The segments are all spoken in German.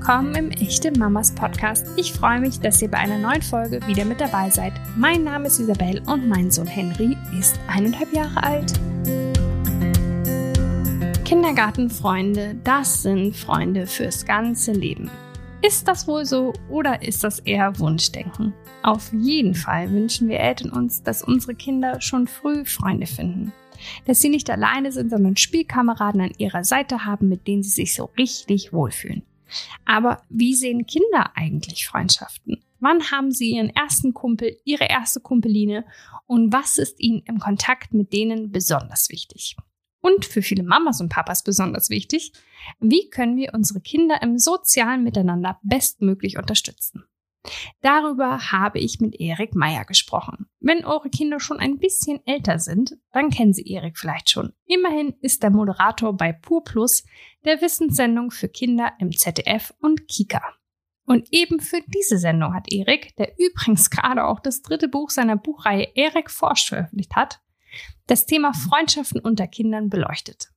willkommen im Echte Mamas Podcast. Ich freue mich, dass ihr bei einer neuen Folge wieder mit dabei seid. Mein Name ist Isabel und mein Sohn Henry ist eineinhalb Jahre alt. Kindergartenfreunde, das sind Freunde fürs ganze Leben. Ist das wohl so oder ist das eher Wunschdenken? Auf jeden Fall wünschen wir Eltern uns, dass unsere Kinder schon früh Freunde finden. Dass sie nicht alleine sind, sondern Spielkameraden an ihrer Seite haben, mit denen sie sich so richtig wohlfühlen. Aber wie sehen Kinder eigentlich Freundschaften? Wann haben sie ihren ersten Kumpel, ihre erste Kumpeline und was ist ihnen im Kontakt mit denen besonders wichtig? Und für viele Mamas und Papas besonders wichtig, wie können wir unsere Kinder im sozialen Miteinander bestmöglich unterstützen? Darüber habe ich mit Erik Meyer gesprochen. Wenn eure Kinder schon ein bisschen älter sind, dann kennen sie Erik vielleicht schon. Immerhin ist er Moderator bei Pur Plus, der Wissenssendung für Kinder im ZDF und Kika. Und eben für diese Sendung hat Erik, der übrigens gerade auch das dritte Buch seiner Buchreihe Erik forscht veröffentlicht hat, das Thema Freundschaften unter Kindern beleuchtet.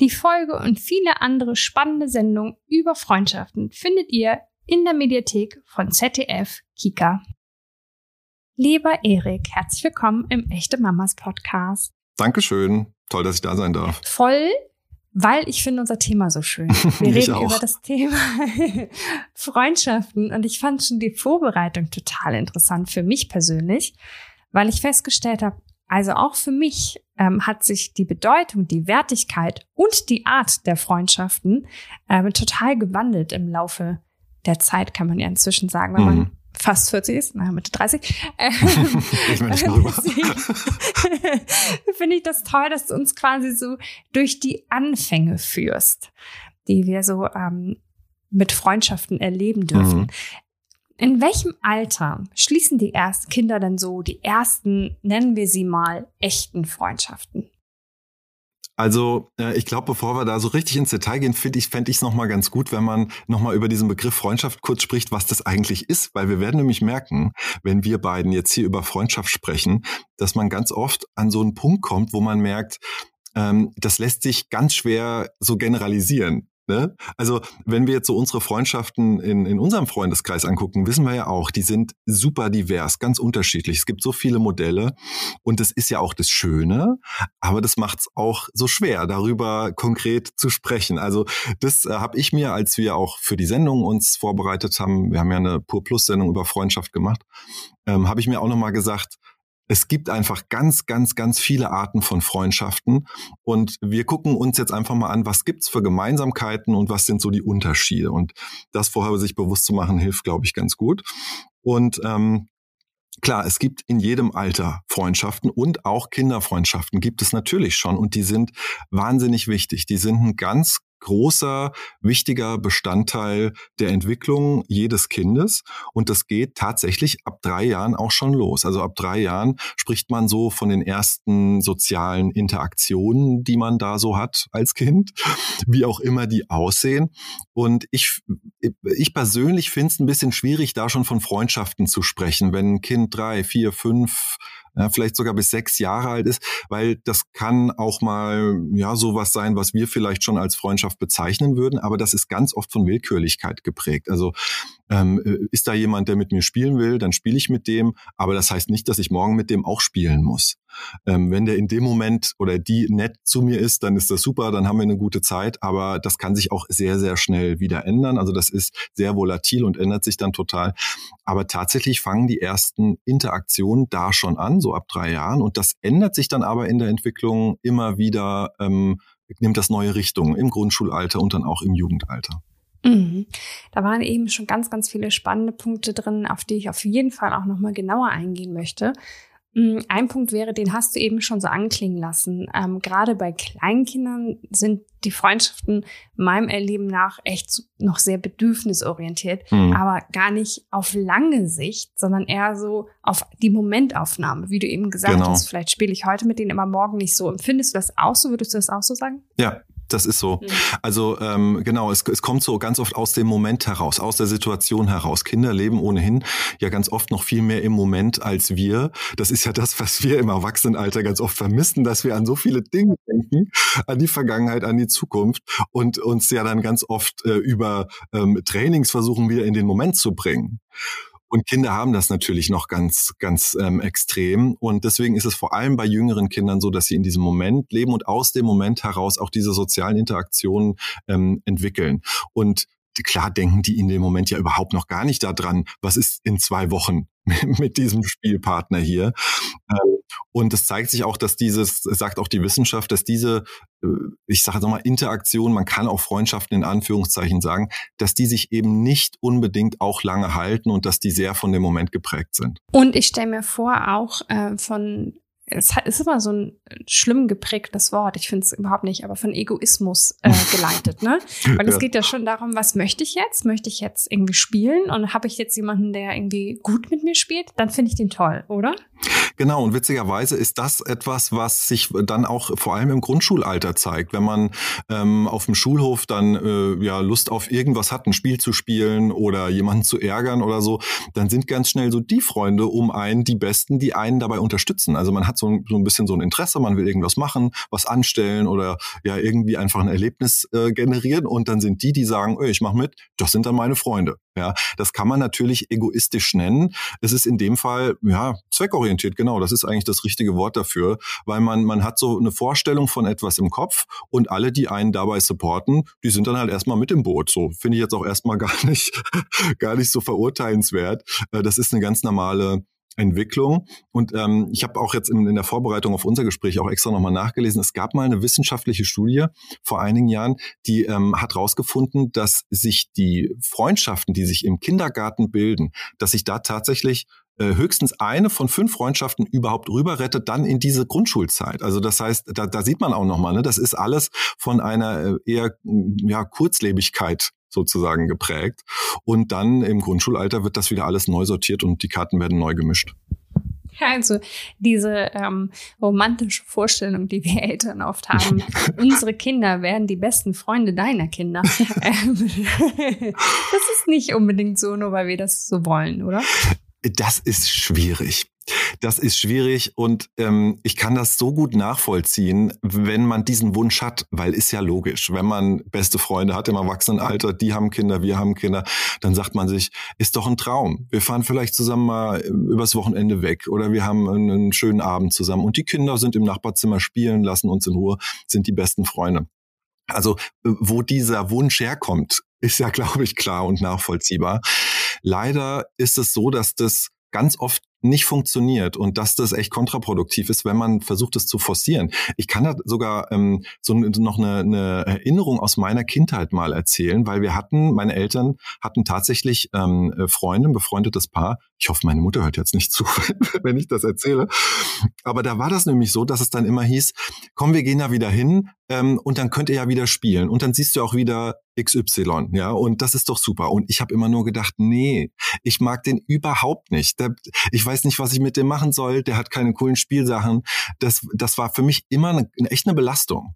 Die Folge und viele andere spannende Sendungen über Freundschaften findet ihr in der Mediathek von ZDF Kika. Lieber Erik, herzlich willkommen im Echte Mamas Podcast. Dankeschön. Toll, dass ich da sein darf. Voll, weil ich finde unser Thema so schön. Wir reden auch. über das Thema Freundschaften und ich fand schon die Vorbereitung total interessant für mich persönlich, weil ich festgestellt habe, also auch für mich ähm, hat sich die Bedeutung, die Wertigkeit und die Art der Freundschaften ähm, total gewandelt im Laufe der Zeit, kann man ja inzwischen sagen, wenn mhm. man fast 40 ist, naja, Mitte 30. ich meine, Finde ich das toll, dass du uns quasi so durch die Anfänge führst, die wir so ähm, mit Freundschaften erleben dürfen. Mhm. In welchem Alter schließen die ersten Kinder denn so die ersten, nennen wir sie mal, echten Freundschaften? Also äh, ich glaube, bevor wir da so richtig ins Detail gehen, finde ich, fände ich es nochmal ganz gut, wenn man nochmal über diesen Begriff Freundschaft kurz spricht, was das eigentlich ist. Weil wir werden nämlich merken, wenn wir beiden jetzt hier über Freundschaft sprechen, dass man ganz oft an so einen Punkt kommt, wo man merkt, ähm, das lässt sich ganz schwer so generalisieren. Ne? Also wenn wir jetzt so unsere Freundschaften in, in unserem Freundeskreis angucken, wissen wir ja auch, die sind super divers, ganz unterschiedlich. Es gibt so viele Modelle und das ist ja auch das Schöne, aber das macht es auch so schwer, darüber konkret zu sprechen. Also das äh, habe ich mir, als wir auch für die Sendung uns vorbereitet haben, wir haben ja eine Pur Plus Sendung über Freundschaft gemacht, ähm, habe ich mir auch nochmal gesagt, es gibt einfach ganz, ganz, ganz viele Arten von Freundschaften. Und wir gucken uns jetzt einfach mal an, was gibt's für Gemeinsamkeiten und was sind so die Unterschiede. Und das vorher sich bewusst zu machen, hilft, glaube ich, ganz gut. Und ähm, Klar, es gibt in jedem Alter Freundschaften und auch Kinderfreundschaften gibt es natürlich schon und die sind wahnsinnig wichtig. Die sind ein ganz großer, wichtiger Bestandteil der Entwicklung jedes Kindes. Und das geht tatsächlich ab drei Jahren auch schon los. Also ab drei Jahren spricht man so von den ersten sozialen Interaktionen, die man da so hat als Kind, wie auch immer die aussehen. Und ich, ich persönlich finde es ein bisschen schwierig, da schon von Freundschaften zu sprechen, wenn ein Kind drei, vier, fünf, ja, vielleicht sogar bis sechs Jahre alt ist, weil das kann auch mal ja sowas sein, was wir vielleicht schon als Freundschaft bezeichnen würden, aber das ist ganz oft von Willkürlichkeit geprägt. Also ähm, äh, ist da jemand, der mit mir spielen will, dann spiele ich mit dem, aber das heißt nicht, dass ich morgen mit dem auch spielen muss. Ähm, wenn der in dem Moment oder die nett zu mir ist, dann ist das super, dann haben wir eine gute Zeit, aber das kann sich auch sehr, sehr schnell wieder ändern. Also das ist sehr volatil und ändert sich dann total. Aber tatsächlich fangen die ersten Interaktionen da schon an, so ab drei Jahren. Und das ändert sich dann aber in der Entwicklung immer wieder, ähm, nimmt das neue Richtungen im Grundschulalter und dann auch im Jugendalter. Mhm. Da waren eben schon ganz, ganz viele spannende Punkte drin, auf die ich auf jeden Fall auch nochmal genauer eingehen möchte. Mm, ein Punkt wäre, den hast du eben schon so anklingen lassen. Ähm, gerade bei Kleinkindern sind die Freundschaften meinem Erleben nach echt noch sehr bedürfnisorientiert, mhm. aber gar nicht auf lange Sicht, sondern eher so auf die Momentaufnahme, wie du eben gesagt genau. hast. Vielleicht spiele ich heute mit denen immer morgen nicht so. Empfindest du das auch so? Würdest du das auch so sagen? Ja, Das ist so. Mhm. Also ähm, genau, es, es kommt so ganz oft aus dem Moment heraus, aus der Situation heraus. Kinder leben ohnehin ja ganz oft noch viel mehr im Moment als wir. Das ist ja das, was wir im Erwachsenenalter ganz oft vermissen, dass wir an so viele Dinge denken, an die Vergangenheit, an die Zukunft und uns ja dann ganz oft äh, über ähm, Trainings versuchen, wieder in den Moment zu bringen. Und Kinder haben das natürlich noch ganz, ganz ähm, extrem. Und deswegen ist es vor allem bei jüngeren Kindern so, dass sie in diesem Moment leben und aus dem Moment heraus auch diese sozialen Interaktionen ähm, entwickeln. Und klar denken die in dem Moment ja überhaupt noch gar nicht daran, was ist in zwei Wochen mit diesem Spielpartner hier. Ähm, und es zeigt sich auch, dass dieses, sagt auch die Wissenschaft, dass diese, äh, ich sage nochmal, Interaktion, man kann auch Freundschaften in Anführungszeichen sagen, dass die sich eben nicht unbedingt auch lange halten und dass die sehr von dem Moment geprägt sind. Und ich stelle mir vor, auch äh, von es ist immer so ein schlimm geprägtes Wort, ich finde es überhaupt nicht, aber von Egoismus äh, geleitet, ne? Weil es ja. geht ja schon darum, was möchte ich jetzt? Möchte ich jetzt irgendwie spielen und habe ich jetzt jemanden, der irgendwie gut mit mir spielt? Dann finde ich den toll, oder? Genau, und witzigerweise ist das etwas, was sich dann auch vor allem im Grundschulalter zeigt. Wenn man ähm, auf dem Schulhof dann äh, ja Lust auf irgendwas hat, ein Spiel zu spielen oder jemanden zu ärgern oder so, dann sind ganz schnell so die Freunde um einen die Besten, die einen dabei unterstützen. Also man hat so ein, so ein bisschen so ein Interesse, man will irgendwas machen, was anstellen oder ja irgendwie einfach ein Erlebnis äh, generieren und dann sind die, die sagen, öh, ich mach mit, das sind dann meine Freunde. Ja, das kann man natürlich egoistisch nennen. Es ist in dem Fall ja zweckorientiert, genau. Das ist eigentlich das richtige Wort dafür, weil man man hat so eine Vorstellung von etwas im Kopf und alle, die einen dabei supporten, die sind dann halt erstmal mit im Boot. So finde ich jetzt auch erstmal gar nicht gar nicht so verurteilenswert. Äh, das ist eine ganz normale Entwicklung. Und ähm, ich habe auch jetzt in, in, der Vorbereitung auf unser Gespräch auch extra nochmal nachgelesen. Es gab mal eine wissenschaftliche Studie vor einigen Jahren, die ähm, hat herausgefunden, dass sich die Freundschaften, die sich im Kindergarten bilden, dass sich da tatsächlich äh, höchstens eine von fünf Freundschaften überhaupt rüberrettet, dann in diese Grundschulzeit. Also das heißt, da, da sieht man auch nochmal, ne, das ist alles von einer äh, eher ja, Kurzlebigkeit sozusagen geprägt. Und dann im Grundschulalter wird das wieder alles neu sortiert und die Karten werden neu gemischt. Also diese ähm, romantische Vorstellung, die wir Eltern oft haben, unsere Kinder werden die besten Freunde deiner Kinder. Das ist nicht unbedingt so, nur weil wir das so wollen, oder? Das ist schwierig. Das ist schwierig und ähm, ich kann das so gut nachvollziehen, wenn man diesen Wunsch hat, weil ist ja logisch. Wenn man beste Freunde hat im Erwachsenenalter, die haben Kinder, wir haben Kinder, dann sagt man sich, ist doch ein Traum. Wir fahren vielleicht zusammen mal übers Wochenende weg oder wir haben einen, einen schönen Abend zusammen und die Kinder sind im Nachbarzimmer spielen, lassen uns in Ruhe, sind die besten Freunde. Also wo dieser Wunsch herkommt, ist ja, glaube ich, klar und nachvollziehbar. Leider ist es so, dass das ganz oft nicht funktioniert und dass das echt kontraproduktiv ist, wenn man versucht, es zu forcieren. Ich kann da sogar ähm, so noch eine, eine Erinnerung aus meiner Kindheit mal erzählen, weil wir hatten, meine Eltern hatten tatsächlich ähm, Freunde, ein befreundetes Paar. Ich hoffe, meine Mutter hört jetzt nicht zu, wenn ich das erzähle. Aber da war das nämlich so, dass es dann immer hieß, komm, wir gehen da wieder hin ähm, und dann könnt ihr ja wieder spielen und dann siehst du auch wieder XY, ja, und das ist doch super. Und ich habe immer nur gedacht, nee, ich mag den überhaupt nicht. Der, ich weiß nicht, was ich mit dem machen soll. Der hat keine coolen Spielsachen. Das, das war für mich immer eine, echt eine Belastung.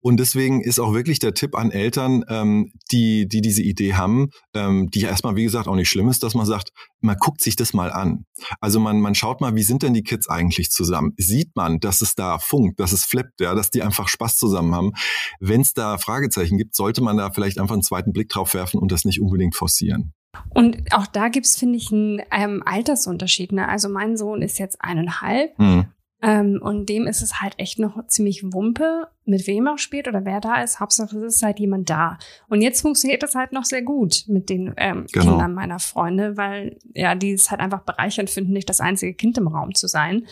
Und deswegen ist auch wirklich der Tipp an Eltern, ähm, die, die diese Idee haben, ähm, die ja erstmal, wie gesagt, auch nicht schlimm ist, dass man sagt, man guckt sich das mal an. Also man, man schaut mal, wie sind denn die Kids eigentlich zusammen? Sieht man, dass es da funkt, dass es flippt, ja, dass die einfach Spaß zusammen haben? Wenn es da Fragezeichen gibt, sollte man da vielleicht einfach einen zweiten Blick drauf werfen und das nicht unbedingt forcieren. Und auch da gibt's finde ich, einen ähm, Altersunterschied. Ne? Also mein Sohn ist jetzt eineinhalb. Mhm. Ähm, und dem ist es halt echt noch ziemlich Wumpe, mit wem er spielt oder wer da ist. Hauptsache es ist halt jemand da. Und jetzt funktioniert das halt noch sehr gut mit den ähm, genau. Kindern meiner Freunde, weil ja, die es halt einfach bereichernd finden, nicht das einzige Kind im Raum zu sein.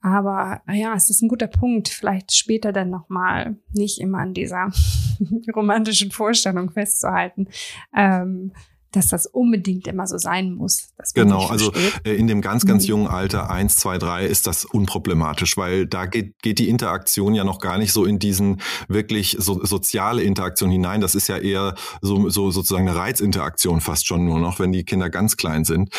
Aber ja, es ist ein guter Punkt. Vielleicht später dann nochmal nicht immer an dieser romantischen Vorstellung festzuhalten. Ähm, dass das unbedingt immer so sein muss. genau, also äh, in dem ganz, ganz jungen Alter, eins, zwei, drei, ist das unproblematisch, weil da geht, geht die Interaktion ja noch gar nicht so in diesen wirklich so, soziale Interaktion hinein. Das ist ja eher so, so sozusagen eine Reizinteraktion fast schon nur noch, wenn die Kinder ganz klein sind.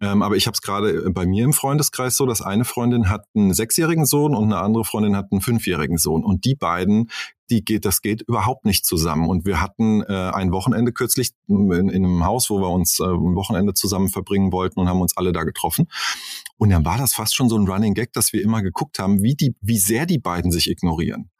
Ähm, aber ich habe es gerade bei mir im Freundeskreis so, dass eine Freundin hat einen sechsjährigen Sohn und eine andere Freundin hat einen fünfjährigen Sohn. Und die beiden die geht, das geht überhaupt nicht zusammen. Und wir hatten äh, ein Wochenende kürzlich in, in einem Haus, wo wir uns äh, ein Wochenende zusammen verbringen wollten und haben uns alle da getroffen. Und dann war das fast schon so ein Running Gag, dass wir immer geguckt haben, wie die, wie sehr die beiden sich ignorieren.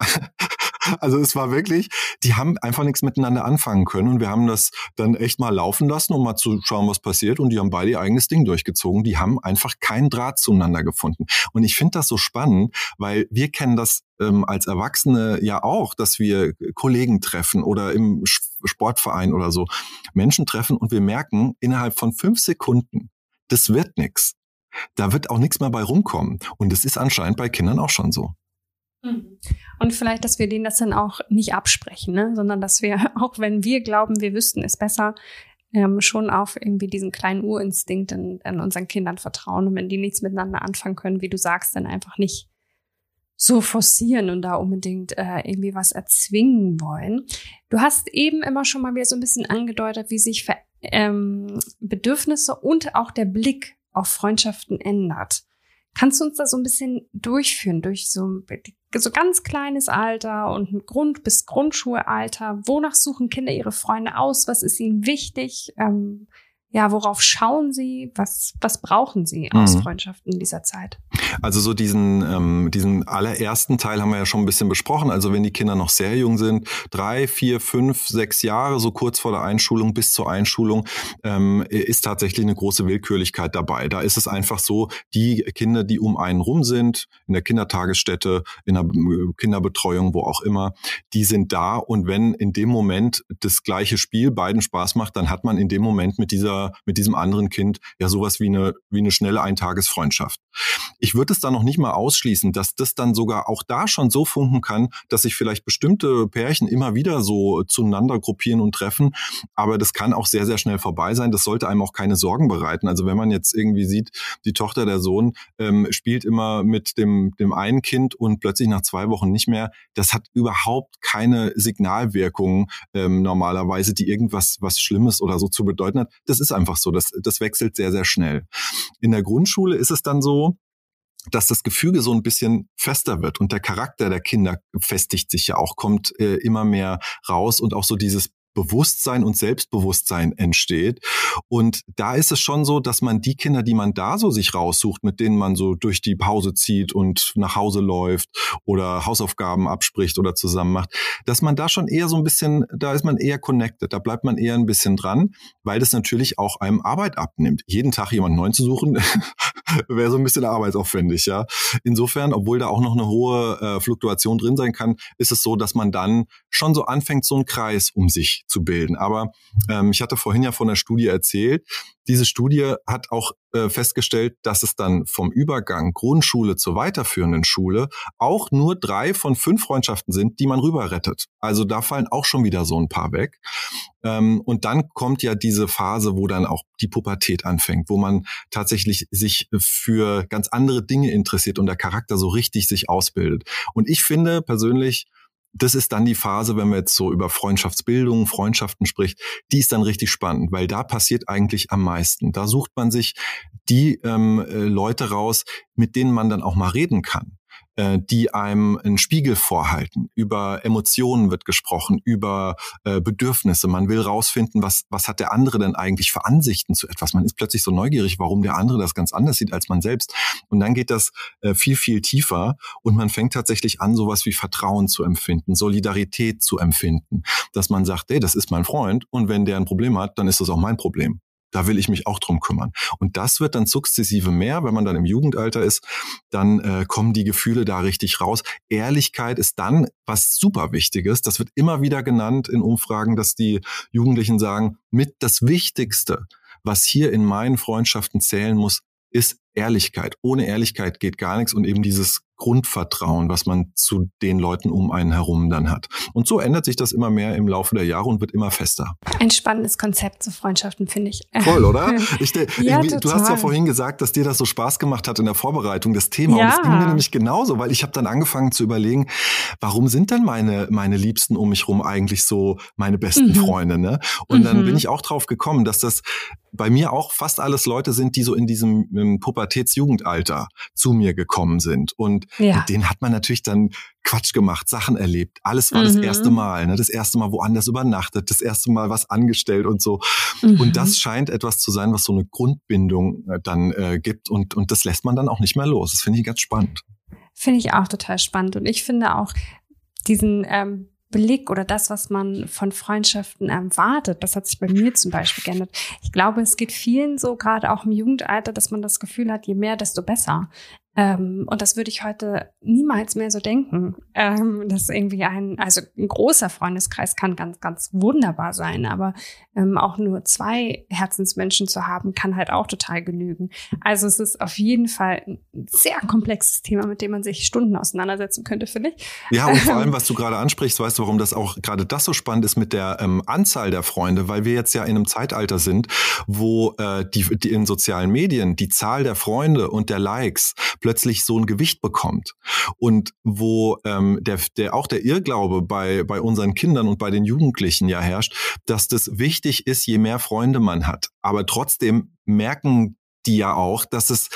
Also es war wirklich, die haben einfach nichts miteinander anfangen können und wir haben das dann echt mal laufen lassen, um mal zu schauen, was passiert und die haben beide ihr eigenes Ding durchgezogen. Die haben einfach keinen Draht zueinander gefunden. Und ich finde das so spannend, weil wir kennen das ähm, als Erwachsene ja auch, dass wir Kollegen treffen oder im Sportverein oder so Menschen treffen und wir merken innerhalb von fünf Sekunden, das wird nichts. Da wird auch nichts mehr bei rumkommen. Und es ist anscheinend bei Kindern auch schon so. Mhm. Und vielleicht, dass wir denen das dann auch nicht absprechen, ne? sondern dass wir, auch wenn wir glauben, wir wüssten es besser, ähm, schon auf irgendwie diesen kleinen Urinstinkt in, in unseren Kindern vertrauen. Und wenn die nichts miteinander anfangen können, wie du sagst, dann einfach nicht so forcieren und da unbedingt äh, irgendwie was erzwingen wollen. Du hast eben immer schon mal wieder so ein bisschen angedeutet, wie sich Ver ähm, Bedürfnisse und auch der Blick auf Freundschaften ändert. Kannst du uns da so ein bisschen durchführen durch so, so ganz kleines Alter und ein Grund- bis Grundschulalter? Wonach suchen Kinder ihre Freunde aus? Was ist ihnen wichtig? Ähm, ja, worauf schauen Sie? Was, was brauchen Sie aus mhm. Freundschaften in dieser Zeit? Also so diesen, ähm, diesen allerersten Teil haben wir ja schon ein bisschen besprochen. Also wenn die Kinder noch sehr jung sind, drei, vier, fünf, sechs Jahre, so kurz vor der Einschulung bis zur Einschulung, ähm, ist tatsächlich eine große Willkürlichkeit dabei. Da ist es einfach so, die Kinder, die um einen rum sind, in der Kindertagesstätte, in der Kinderbetreuung, wo auch immer, die sind da. Und wenn in dem Moment das gleiche Spiel beiden Spaß macht, dann hat man in dem Moment mit dieser mit diesem anderen Kind ja sowas wie eine, wie eine schnelle Eintagesfreundschaft. Ich würde es da noch nicht mal ausschließen, dass das dann sogar auch da schon so funken kann, dass sich vielleicht bestimmte Pärchen immer wieder so zueinander gruppieren und treffen. Aber das kann auch sehr, sehr schnell vorbei sein. Das sollte einem auch keine Sorgen bereiten. Also wenn man jetzt irgendwie sieht, die Tochter, der Sohn ähm, spielt immer mit dem, dem einen Kind und plötzlich nach zwei Wochen nicht mehr, das hat überhaupt keine Signalwirkung ähm, normalerweise, die irgendwas was Schlimmes oder so zu bedeuten hat. Das ist einfach so. Das, das wechselt sehr, sehr schnell. In der Grundschule ist es dann so, dass das Gefüge so ein bisschen fester wird und der Charakter der Kinder festigt sich ja auch, kommt äh, immer mehr raus und auch so dieses Bewusstsein und Selbstbewusstsein entsteht. Und da ist es schon so, dass man die Kinder, die man da so sich raussucht, mit denen man so durch die Pause zieht und nach Hause läuft oder Hausaufgaben abspricht oder zusammen macht, dass man da schon eher so ein bisschen, da ist man eher connected, da bleibt man eher ein bisschen dran, weil das natürlich auch einem Arbeit abnimmt. Jeden Tag jemanden neuen zu suchen, wäre so ein bisschen arbeitsaufwendig, ja. Insofern, obwohl da auch noch eine hohe äh, Fluktuation drin sein kann, ist es so, dass man dann schon so anfängt, so einen Kreis um sich zu bilden. Aber ähm, ich hatte vorhin ja von der Studie erzählt. Diese Studie hat auch äh, festgestellt, dass es dann vom Übergang Grundschule zur weiterführenden Schule auch nur drei von fünf Freundschaften sind, die man rüber rettet. Also da fallen auch schon wieder so ein paar weg. Ähm, und dann kommt ja diese Phase, wo dann auch die Pubertät anfängt, wo man tatsächlich sich für ganz andere Dinge interessiert und der Charakter so richtig sich ausbildet. Und ich finde persönlich, das ist dann die Phase, wenn man jetzt so über Freundschaftsbildung, Freundschaften spricht, die ist dann richtig spannend, weil da passiert eigentlich am meisten. Da sucht man sich die ähm, äh, Leute raus, mit denen man dann auch mal reden kann. Äh, die einem einen Spiegel vorhalten. Über Emotionen wird gesprochen, über äh, Bedürfnisse. Man will rausfinden, was, was hat der andere denn eigentlich für Ansichten zu etwas. Man ist plötzlich so neugierig, warum der andere das ganz anders sieht als man selbst. Und dann geht das äh, viel, viel tiefer und man fängt tatsächlich an, sowas wie Vertrauen zu empfinden, Solidarität zu empfinden, dass man sagt, hey, das ist mein Freund und wenn der ein Problem hat, dann ist das auch mein Problem. Da will ich mich auch drum kümmern. Und das wird dann sukzessive mehr, wenn man dann im Jugendalter ist, dann äh, kommen die Gefühle da richtig raus. Ehrlichkeit ist dann was super Wichtiges. Das wird immer wieder genannt in Umfragen, dass die Jugendlichen sagen, mit das Wichtigste, was hier in meinen Freundschaften zählen muss, ist Ehrlichkeit. Ohne Ehrlichkeit geht gar nichts und eben dieses Grundvertrauen, was man zu den Leuten um einen herum dann hat. Und so ändert sich das immer mehr im Laufe der Jahre und wird immer fester. Ein spannendes Konzept zu Freundschaften, finde ich. Voll, oder? Ich, ja, du hast ja vorhin gesagt, dass dir das so Spaß gemacht hat in der Vorbereitung des Themas. Ja. Und das ging mir nämlich genauso, weil ich habe dann angefangen zu überlegen, warum sind denn meine, meine Liebsten um mich rum eigentlich so meine besten mhm. Freunde? Ne? Und mhm. dann bin ich auch drauf gekommen, dass das bei mir auch fast alles Leute sind, die so in diesem Pubertätsjugendalter zu mir gekommen sind. Und ja. mit denen hat man natürlich dann Quatsch gemacht, Sachen erlebt. Alles war mhm. das erste Mal, ne? das erste Mal woanders übernachtet, das erste Mal was angestellt und so. Mhm. Und das scheint etwas zu sein, was so eine Grundbindung äh, dann äh, gibt und, und das lässt man dann auch nicht mehr los. Das finde ich ganz spannend. Finde ich auch total spannend. Und ich finde auch diesen ähm, Blick oder das, was man von Freundschaften erwartet, das hat sich bei mir zum Beispiel geändert. Ich glaube, es geht vielen so, gerade auch im Jugendalter, dass man das Gefühl hat, je mehr, desto besser. Ähm, und das würde ich heute niemals mehr so denken. Ähm, dass irgendwie ein, also ein großer Freundeskreis kann ganz, ganz wunderbar sein, aber ähm, auch nur zwei Herzensmenschen zu haben, kann halt auch total genügen. Also es ist auf jeden Fall ein sehr komplexes Thema, mit dem man sich Stunden auseinandersetzen könnte, finde ich. Ja, und vor allem, was du gerade ansprichst, weißt du, warum das auch gerade das so spannend ist mit der ähm, Anzahl der Freunde, weil wir jetzt ja in einem Zeitalter sind, wo äh, die, die in sozialen Medien die Zahl der Freunde und der Likes plötzlich so ein Gewicht bekommt und wo ähm, der, der auch der Irrglaube bei bei unseren Kindern und bei den Jugendlichen ja herrscht, dass das wichtig ist, je mehr Freunde man hat. Aber trotzdem merken die ja auch, dass es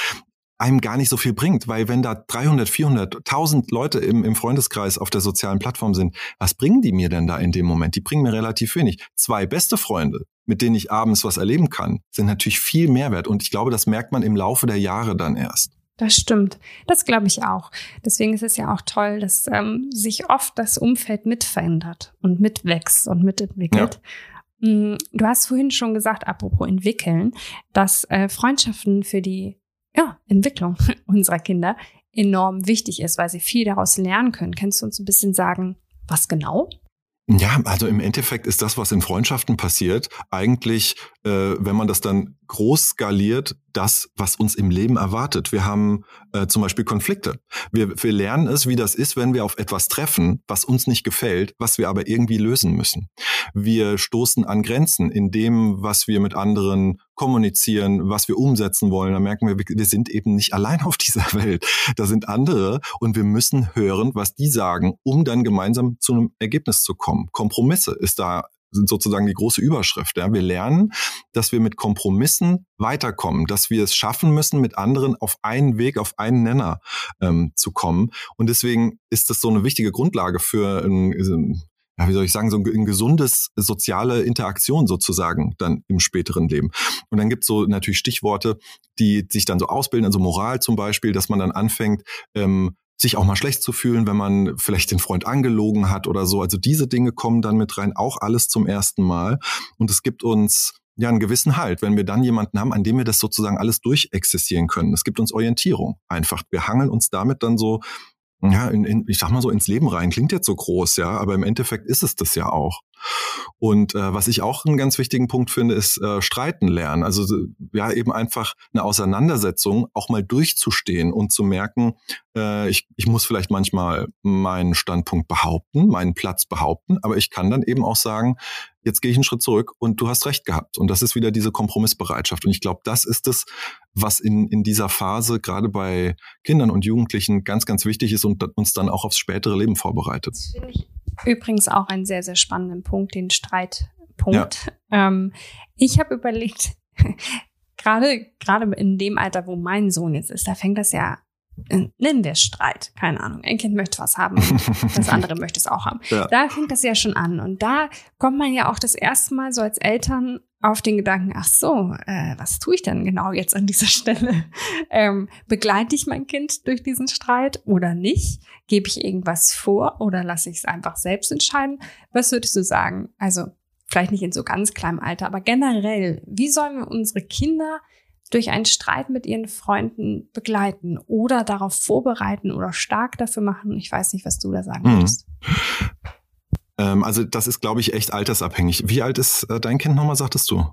einem gar nicht so viel bringt, weil wenn da 300, 400, 1000 Leute im, im Freundeskreis auf der sozialen Plattform sind, was bringen die mir denn da in dem Moment? Die bringen mir relativ wenig. Zwei beste Freunde, mit denen ich abends was erleben kann, sind natürlich viel mehr wert und ich glaube, das merkt man im Laufe der Jahre dann erst. Das stimmt. Das glaube ich auch. Deswegen ist es ja auch toll, dass ähm, sich oft das Umfeld mit verändert und mitwächst und mitentwickelt. Ja. Mm, du hast vorhin schon gesagt, apropos entwickeln, dass äh, Freundschaften für die ja, Entwicklung unserer Kinder enorm wichtig ist, weil sie viel daraus lernen können. Kannst du uns ein bisschen sagen, was genau? Ja, also im Endeffekt ist das, was in Freundschaften passiert, eigentlich, äh, wenn man das dann groß skaliert, das, was uns im Leben erwartet. Wir haben äh, zum Beispiel Konflikte. Wir, wir lernen es, wie das ist, wenn wir auf etwas treffen, was uns nicht gefällt, was wir aber irgendwie lösen müssen. Wir stoßen an Grenzen in dem, was wir mit anderen kommunizieren, was wir umsetzen wollen. Da merken wir, wir sind eben nicht allein auf dieser Welt. Da sind andere und wir müssen hören, was die sagen, um dann gemeinsam zu einem Ergebnis zu kommen. Kompromisse ist da sozusagen die große Überschrift. Ja. Wir lernen, dass wir mit Kompromissen weiterkommen, dass wir es schaffen müssen, mit anderen auf einen Weg, auf einen Nenner ähm, zu kommen. Und deswegen ist das so eine wichtige Grundlage für ein, ja, wie soll ich sagen, so ein, gesundes soziale Interaktion sozusagen dann im späteren Leben. Und dann gibt es so natürlich Stichworte, die sich dann so ausbilden, also Moral zum Beispiel, dass man dann anfängt, ähm, sich auch mal schlecht zu fühlen, wenn man vielleicht den Freund angelogen hat oder so. Also diese Dinge kommen dann mit rein, auch alles zum ersten Mal. Und es gibt uns ja einen gewissen Halt, wenn wir dann jemanden haben, an dem wir das sozusagen alles durchexistieren können. Es gibt uns Orientierung einfach. Wir hangeln uns damit dann so ja, in, in, ich sag mal so ins Leben rein. Klingt jetzt so groß, ja, aber im Endeffekt ist es das ja auch. Und äh, was ich auch einen ganz wichtigen Punkt finde, ist äh, streiten lernen. Also ja, eben einfach eine Auseinandersetzung auch mal durchzustehen und zu merken, äh, ich, ich muss vielleicht manchmal meinen Standpunkt behaupten, meinen Platz behaupten, aber ich kann dann eben auch sagen, jetzt gehe ich einen Schritt zurück und du hast recht gehabt. Und das ist wieder diese Kompromissbereitschaft. Und ich glaube, das ist es, was in, in dieser Phase gerade bei Kindern und Jugendlichen ganz, ganz wichtig ist und uns dann auch aufs spätere Leben vorbereitet. Übrigens auch einen sehr, sehr spannenden Punkt, den Streitpunkt. Ja. Ähm, ich habe überlegt, gerade gerade in dem Alter, wo mein Sohn jetzt ist, da fängt das ja äh, nennen wir Streit, keine Ahnung. Ein Kind möchte was haben, das andere möchte es auch haben. Ja. Da fängt das ja schon an. Und da kommt man ja auch das erste Mal so als Eltern auf den Gedanken, ach so, äh, was tue ich denn genau jetzt an dieser Stelle? Ähm, begleite ich mein Kind durch diesen Streit oder nicht? Gebe ich irgendwas vor oder lasse ich es einfach selbst entscheiden? Was würdest du sagen? Also vielleicht nicht in so ganz kleinem Alter, aber generell, wie sollen wir unsere Kinder durch einen Streit mit ihren Freunden begleiten oder darauf vorbereiten oder stark dafür machen? Ich weiß nicht, was du da sagen mhm. Ähm, also das ist, glaube ich, echt altersabhängig. Wie alt ist äh, dein Kind nochmal, sagtest du?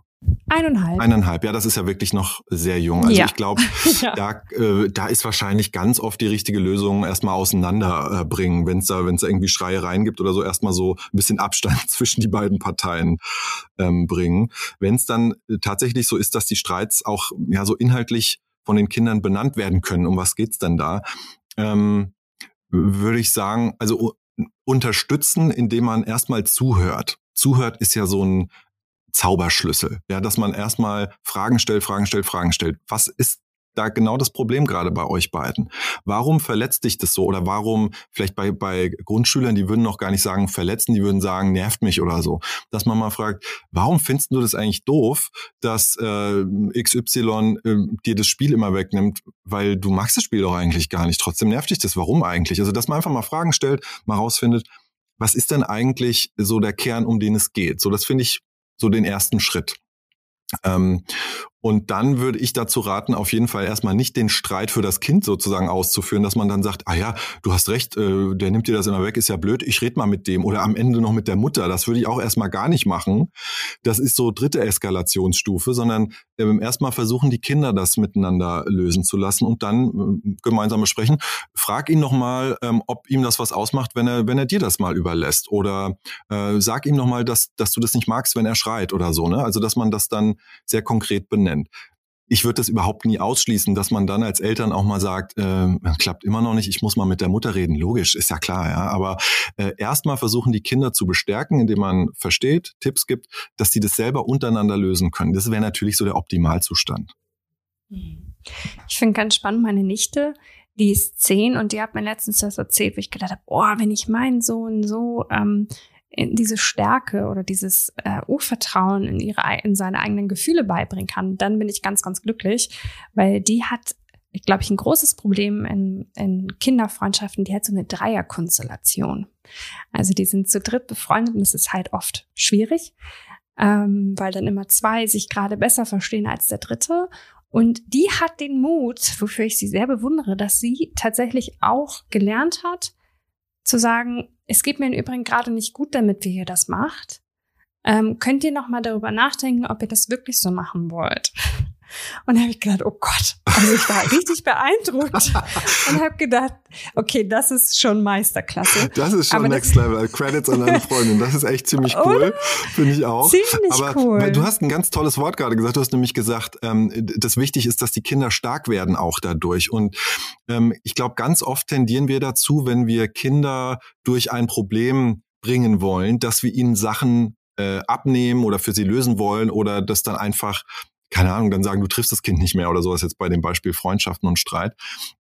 Eineinhalb. Eineinhalb, ja, das ist ja wirklich noch sehr jung. Also ja. ich glaube, ja. da, äh, da ist wahrscheinlich ganz oft die richtige Lösung erstmal auseinanderbringen, äh, wenn es da, wenn es irgendwie Schreiereien gibt oder so, erstmal so ein bisschen Abstand zwischen die beiden Parteien ähm, bringen. Wenn es dann tatsächlich so ist, dass die Streits auch ja so inhaltlich von den Kindern benannt werden können, um was geht's denn da? Ähm, würde ich sagen, also unterstützen, indem man erstmal zuhört. Zuhört ist ja so ein Zauberschlüssel, ja, dass man erstmal Fragen stellt, Fragen stellt, Fragen stellt. Was ist da genau das Problem gerade bei euch beiden. Warum verletzt dich das so? Oder warum, vielleicht bei, bei Grundschülern, die würden noch gar nicht sagen verletzen, die würden sagen, nervt mich oder so. Dass man mal fragt, warum findest du das eigentlich doof, dass äh, XY äh, dir das Spiel immer wegnimmt, weil du magst das Spiel doch eigentlich gar nicht. Trotzdem nervt dich das. Warum eigentlich? Also, dass man einfach mal Fragen stellt, mal rausfindet, was ist denn eigentlich so der Kern, um den es geht? So, das finde ich so den ersten Schritt. Ähm, und dann würde ich dazu raten, auf jeden Fall erstmal nicht den Streit für das Kind sozusagen auszuführen, dass man dann sagt, ah ja, du hast recht, äh, der nimmt dir das immer weg, ist ja blöd, ich red mal mit dem oder am Ende noch mit der Mutter. Das würde ich auch erstmal gar nicht machen. Das ist so dritte Eskalationsstufe, sondern erstmal versuchen die Kinder das miteinander lösen zu lassen und dann äh, gemeinsam besprechen. Frag ihn nochmal, ähm, ob ihm das was ausmacht, wenn er, wenn er dir das mal überlässt. Oder äh, sag ihm nochmal, dass, dass du das nicht magst, wenn er schreit oder so. Ne? Also dass man das dann sehr konkret benennt nennt. Ich würde das überhaupt nie ausschließen, dass man dann als Eltern auch mal sagt, äh, klappt immer noch nicht, ich muss mal mit der Mutter reden. Logisch, ist ja klar, ja. Aber äh, erstmal versuchen die Kinder zu bestärken, indem man versteht, Tipps gibt, dass sie das selber untereinander lösen können. Das wäre natürlich so der Optimalzustand. Ich finde ganz spannend, meine Nichte, die ist zehn und die hat mir letztens das erzählt, wo ich gedacht habe, boah, wenn ich meinen Sohn so ähm, diese Stärke oder dieses äh, Urvertrauen in ihre in seine eigenen Gefühle beibringen kann, dann bin ich ganz ganz glücklich, weil die hat glaube ich ein großes Problem in, in Kinderfreundschaften, die hat so eine Dreierkonstellation. Also die sind zu dritt befreundet und es ist halt oft schwierig, ähm, weil dann immer zwei sich gerade besser verstehen als der dritte. Und die hat den Mut, wofür ich sie sehr bewundere, dass sie tatsächlich auch gelernt hat, zu sagen, es geht mir im Übrigen gerade nicht gut damit, wie ihr das macht. Ähm, könnt ihr noch mal darüber nachdenken, ob ihr das wirklich so machen wollt? Und habe ich gedacht, oh Gott, also ich war richtig beeindruckt und habe gedacht, okay, das ist schon Meisterklasse. Das ist schon Aber Next Level. Credits an deine Freundin. Das ist echt ziemlich cool, finde ich auch. Ziemlich Aber cool. Du hast ein ganz tolles Wort gerade gesagt. Du hast nämlich gesagt, ähm, das wichtig ist, dass die Kinder stark werden auch dadurch. Und ähm, ich glaube, ganz oft tendieren wir dazu, wenn wir Kinder durch ein Problem bringen wollen, dass wir ihnen Sachen äh, abnehmen oder für sie lösen wollen oder das dann einfach keine Ahnung, dann sagen, du triffst das Kind nicht mehr oder sowas jetzt bei dem Beispiel Freundschaften und Streit.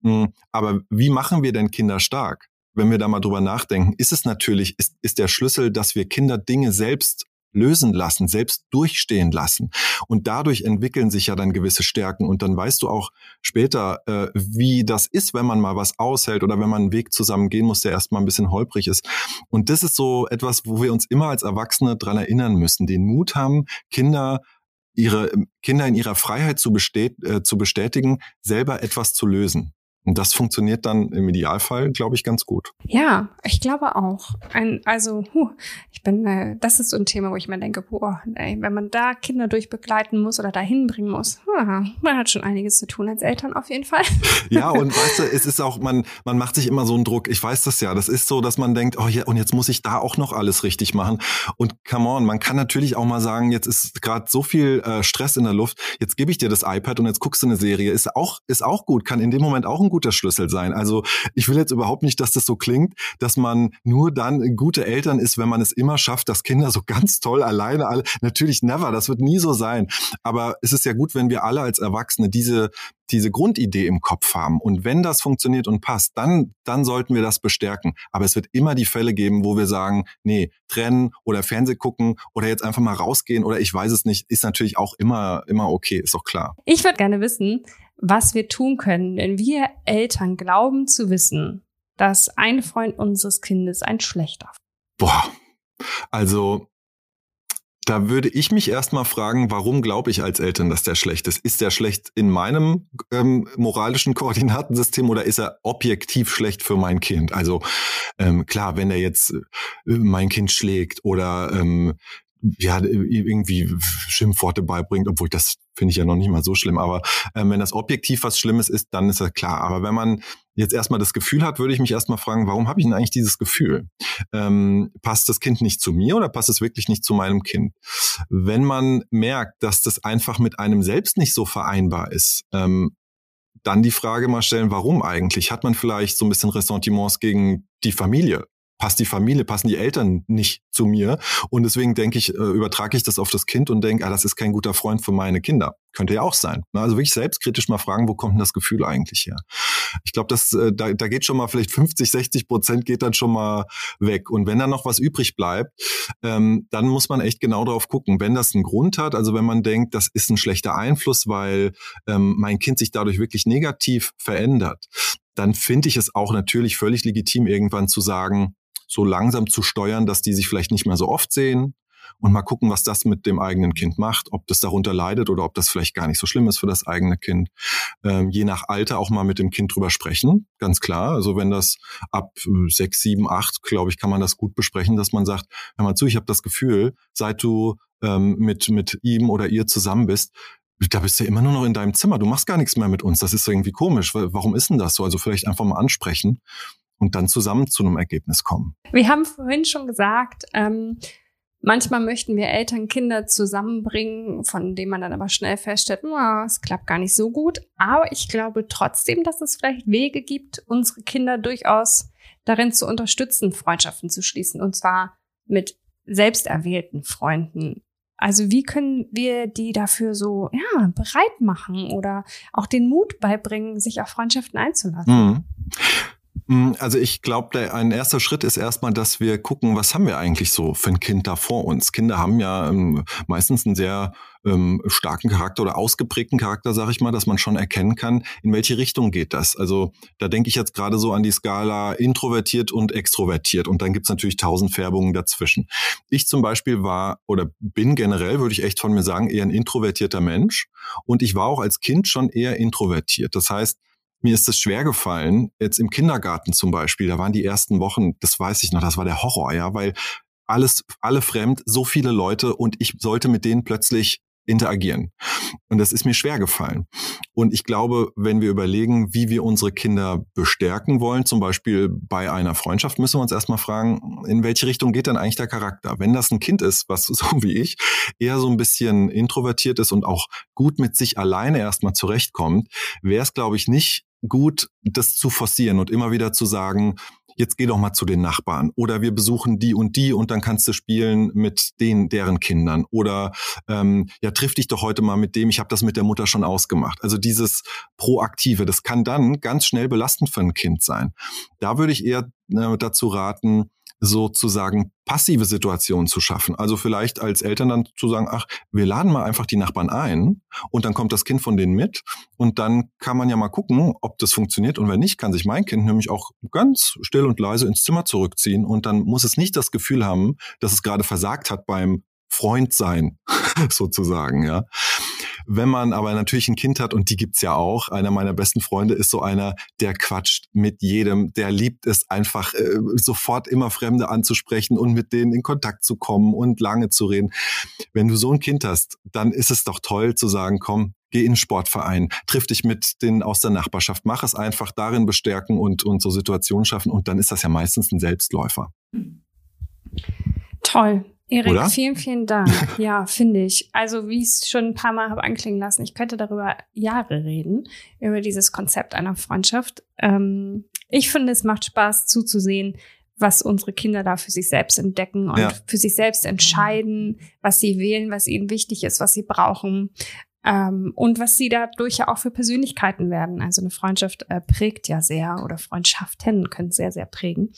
Hm, aber wie machen wir denn Kinder stark? Wenn wir da mal drüber nachdenken, ist es natürlich, ist, ist der Schlüssel, dass wir Kinder Dinge selbst lösen lassen, selbst durchstehen lassen. Und dadurch entwickeln sich ja dann gewisse Stärken. Und dann weißt du auch später, äh, wie das ist, wenn man mal was aushält oder wenn man einen Weg zusammen gehen muss, der erstmal ein bisschen holprig ist. Und das ist so etwas, wo wir uns immer als Erwachsene dran erinnern müssen, den Mut haben, Kinder ihre Kinder in ihrer Freiheit zu, bestät, äh, zu bestätigen, selber etwas zu lösen. Und das funktioniert dann im Idealfall, glaube ich, ganz gut. Ja, ich glaube auch. Ein, also, huh, ich bin, äh, das ist so ein Thema, wo ich mir denke, boah, ey, wenn man da Kinder durchbegleiten muss oder dahin bringen muss, huh, man hat schon einiges zu tun als Eltern auf jeden Fall. Ja, und weißt du, es ist auch, man, man macht sich immer so einen Druck. Ich weiß das ja. Das ist so, dass man denkt, oh ja, und jetzt muss ich da auch noch alles richtig machen. Und come on, man kann natürlich auch mal sagen, jetzt ist gerade so viel äh, Stress in der Luft. Jetzt gebe ich dir das iPad und jetzt guckst du eine Serie. Ist auch, ist auch gut, kann in dem Moment auch ein guter Schlüssel sein. Also ich will jetzt überhaupt nicht, dass das so klingt, dass man nur dann gute Eltern ist, wenn man es immer schafft, dass Kinder so ganz toll alleine alle. Natürlich never, das wird nie so sein. Aber es ist ja gut, wenn wir alle als Erwachsene diese diese Grundidee im Kopf haben. Und wenn das funktioniert und passt, dann, dann sollten wir das bestärken. Aber es wird immer die Fälle geben, wo wir sagen, nee, trennen oder Fernseh gucken oder jetzt einfach mal rausgehen oder ich weiß es nicht, ist natürlich auch immer, immer okay, ist doch klar. Ich würde gerne wissen, was wir tun können, wenn wir Eltern glauben zu wissen, dass ein Freund unseres Kindes ein schlechter. Boah, also da würde ich mich erstmal fragen, warum glaube ich als Eltern, dass der schlecht ist? Ist der schlecht in meinem ähm, moralischen Koordinatensystem oder ist er objektiv schlecht für mein Kind? Also ähm, klar, wenn er jetzt äh, mein Kind schlägt oder ähm, ja, irgendwie Schimpfworte beibringt, obwohl das finde ich ja noch nicht mal so schlimm. Aber ähm, wenn das objektiv was Schlimmes ist, dann ist das klar. Aber wenn man jetzt erstmal das Gefühl hat, würde ich mich erstmal fragen, warum habe ich denn eigentlich dieses Gefühl? Ähm, passt das Kind nicht zu mir oder passt es wirklich nicht zu meinem Kind? Wenn man merkt, dass das einfach mit einem selbst nicht so vereinbar ist, ähm, dann die Frage mal stellen, warum eigentlich? Hat man vielleicht so ein bisschen Ressentiments gegen die Familie? Passt die Familie, passen die Eltern nicht zu mir. Und deswegen denke ich, äh, übertrage ich das auf das Kind und denke, ah, das ist kein guter Freund für meine Kinder. Könnte ja auch sein. Also wirklich selbstkritisch mal fragen, wo kommt denn das Gefühl eigentlich her? Ich glaube, das, äh, da, da geht schon mal vielleicht 50, 60 Prozent geht dann schon mal weg. Und wenn dann noch was übrig bleibt, ähm, dann muss man echt genau drauf gucken. Wenn das einen Grund hat, also wenn man denkt, das ist ein schlechter Einfluss, weil ähm, mein Kind sich dadurch wirklich negativ verändert, dann finde ich es auch natürlich völlig legitim, irgendwann zu sagen, so langsam zu steuern, dass die sich vielleicht nicht mehr so oft sehen und mal gucken, was das mit dem eigenen Kind macht, ob das darunter leidet oder ob das vielleicht gar nicht so schlimm ist für das eigene Kind. Ähm, je nach Alter auch mal mit dem Kind drüber sprechen, ganz klar. Also wenn das ab äh, sechs, sieben, acht, glaube ich, kann man das gut besprechen, dass man sagt, hör mal zu, ich habe das Gefühl, seit du ähm, mit, mit ihm oder ihr zusammen bist, da bist du immer nur noch in deinem Zimmer. Du machst gar nichts mehr mit uns. Das ist irgendwie komisch. Warum ist denn das so? Also vielleicht einfach mal ansprechen und dann zusammen zu einem Ergebnis kommen. Wir haben vorhin schon gesagt, ähm, manchmal möchten wir Eltern Kinder zusammenbringen, von denen man dann aber schnell feststellt, es klappt gar nicht so gut. Aber ich glaube trotzdem, dass es vielleicht Wege gibt, unsere Kinder durchaus darin zu unterstützen, Freundschaften zu schließen. Und zwar mit selbsterwählten Freunden. Also wie können wir die dafür so ja, bereit machen oder auch den Mut beibringen, sich auf Freundschaften einzulassen? Mhm. Hm, also ich glaube, ein erster Schritt ist erstmal, dass wir gucken, was haben wir eigentlich so für ein Kind da vor uns. Kinder haben ja ähm, meistens einen sehr ähm, starken Charakter oder ausgeprägten Charakter, sage ich mal, dass man schon erkennen kann, in welche Richtung geht das. Also da denke ich jetzt gerade so an die Skala introvertiert und extrovertiert und dann gibt's natürlich tausend Färbungen dazwischen. Ich zum Beispiel war oder bin generell, würde ich echt von mir sagen, eher ein introvertierter Mensch und ich war auch als Kind schon eher introvertiert. Das heißt, mir ist es schwer gefallen, jetzt im Kindergarten zum Beispiel, da waren die ersten Wochen, das weiß ich noch, das war der Horror, ja, weil alles, alle fremd, so viele Leute und ich sollte mit denen plötzlich interagieren. Und das ist mir schwer gefallen. Und ich glaube, wenn wir überlegen, wie wir unsere Kinder bestärken wollen, zum Beispiel bei einer Freundschaft, müssen wir uns erstmal fragen, in welche Richtung geht denn eigentlich der Charakter? Wenn das ein Kind ist, was so wie ich eher so ein bisschen introvertiert ist und auch gut mit sich alleine erstmal zurechtkommt, wäre es, glaube ich, nicht gut, das zu forcieren und immer wieder zu sagen, jetzt geh doch mal zu den Nachbarn oder wir besuchen die und die und dann kannst du spielen mit den deren Kindern oder ähm, ja triff dich doch heute mal mit dem ich habe das mit der Mutter schon ausgemacht. Also dieses proaktive das kann dann ganz schnell belastend für ein Kind sein. Da würde ich eher äh, dazu raten sozusagen passive Situationen zu schaffen. Also vielleicht als Eltern dann zu sagen, ach, wir laden mal einfach die Nachbarn ein und dann kommt das Kind von denen mit und dann kann man ja mal gucken, ob das funktioniert und wenn nicht, kann sich mein Kind nämlich auch ganz still und leise ins Zimmer zurückziehen und dann muss es nicht das Gefühl haben, dass es gerade versagt hat beim Freund sein, sozusagen, ja. Wenn man aber natürlich ein Kind hat, und die gibt's ja auch, einer meiner besten Freunde ist so einer, der quatscht mit jedem, der liebt es einfach, äh, sofort immer Fremde anzusprechen und mit denen in Kontakt zu kommen und lange zu reden. Wenn du so ein Kind hast, dann ist es doch toll zu sagen, komm, geh in den Sportverein, triff dich mit denen aus der Nachbarschaft, mach es einfach darin bestärken und, und so Situationen schaffen und dann ist das ja meistens ein Selbstläufer. Toll. Erik, Oder? vielen, vielen Dank. Ja, finde ich. Also, wie ich es schon ein paar Mal habe anklingen lassen, ich könnte darüber Jahre reden, über dieses Konzept einer Freundschaft. Ähm, ich finde, es macht Spaß zuzusehen, was unsere Kinder da für sich selbst entdecken und ja. für sich selbst entscheiden, was sie wählen, was ihnen wichtig ist, was sie brauchen. Ähm, und was sie dadurch ja auch für Persönlichkeiten werden. Also eine Freundschaft äh, prägt ja sehr oder Freundschaften können sehr, sehr prägen.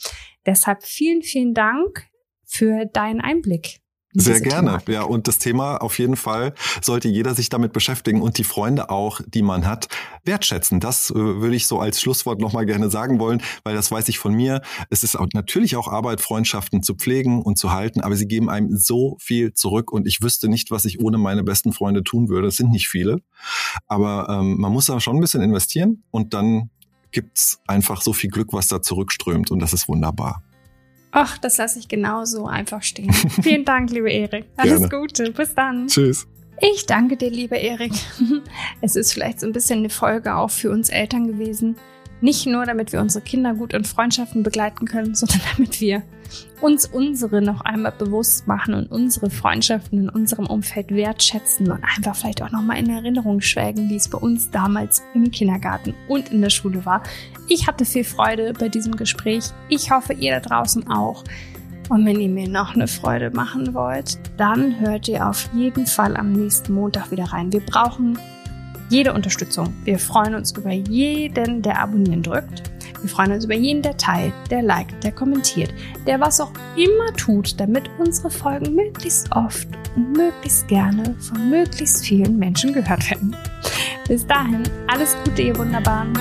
Deshalb vielen, vielen Dank für deinen Einblick. Sehr gerne, Thematik. ja. Und das Thema auf jeden Fall sollte jeder sich damit beschäftigen und die Freunde auch, die man hat, wertschätzen. Das äh, würde ich so als Schlusswort nochmal gerne sagen wollen, weil das weiß ich von mir. Es ist auch natürlich auch Arbeit, Freundschaften zu pflegen und zu halten, aber sie geben einem so viel zurück und ich wüsste nicht, was ich ohne meine besten Freunde tun würde. Es sind nicht viele, aber ähm, man muss da schon ein bisschen investieren und dann gibt's einfach so viel Glück, was da zurückströmt und das ist wunderbar. Ach, das lasse ich genauso einfach stehen. Vielen Dank, liebe Erik. Alles Gerne. Gute. Bis dann. Tschüss. Ich danke dir, lieber Erik. Es ist vielleicht so ein bisschen eine Folge auch für uns Eltern gewesen. Nicht nur, damit wir unsere Kinder gut in Freundschaften begleiten können, sondern damit wir uns unsere noch einmal bewusst machen und unsere Freundschaften in unserem Umfeld wertschätzen und einfach vielleicht auch nochmal in Erinnerung schwelgen, wie es bei uns damals im Kindergarten und in der Schule war. Ich hatte viel Freude bei diesem Gespräch. Ich hoffe, ihr da draußen auch. Und wenn ihr mir noch eine Freude machen wollt, dann hört ihr auf jeden Fall am nächsten Montag wieder rein. Wir brauchen jede Unterstützung. Wir freuen uns über jeden, der abonnieren drückt. Wir freuen uns über jeden, der teilt, der liked, der kommentiert, der was auch immer tut, damit unsere Folgen möglichst oft und möglichst gerne von möglichst vielen Menschen gehört werden. Bis dahin, alles Gute, ihr Wunderbaren.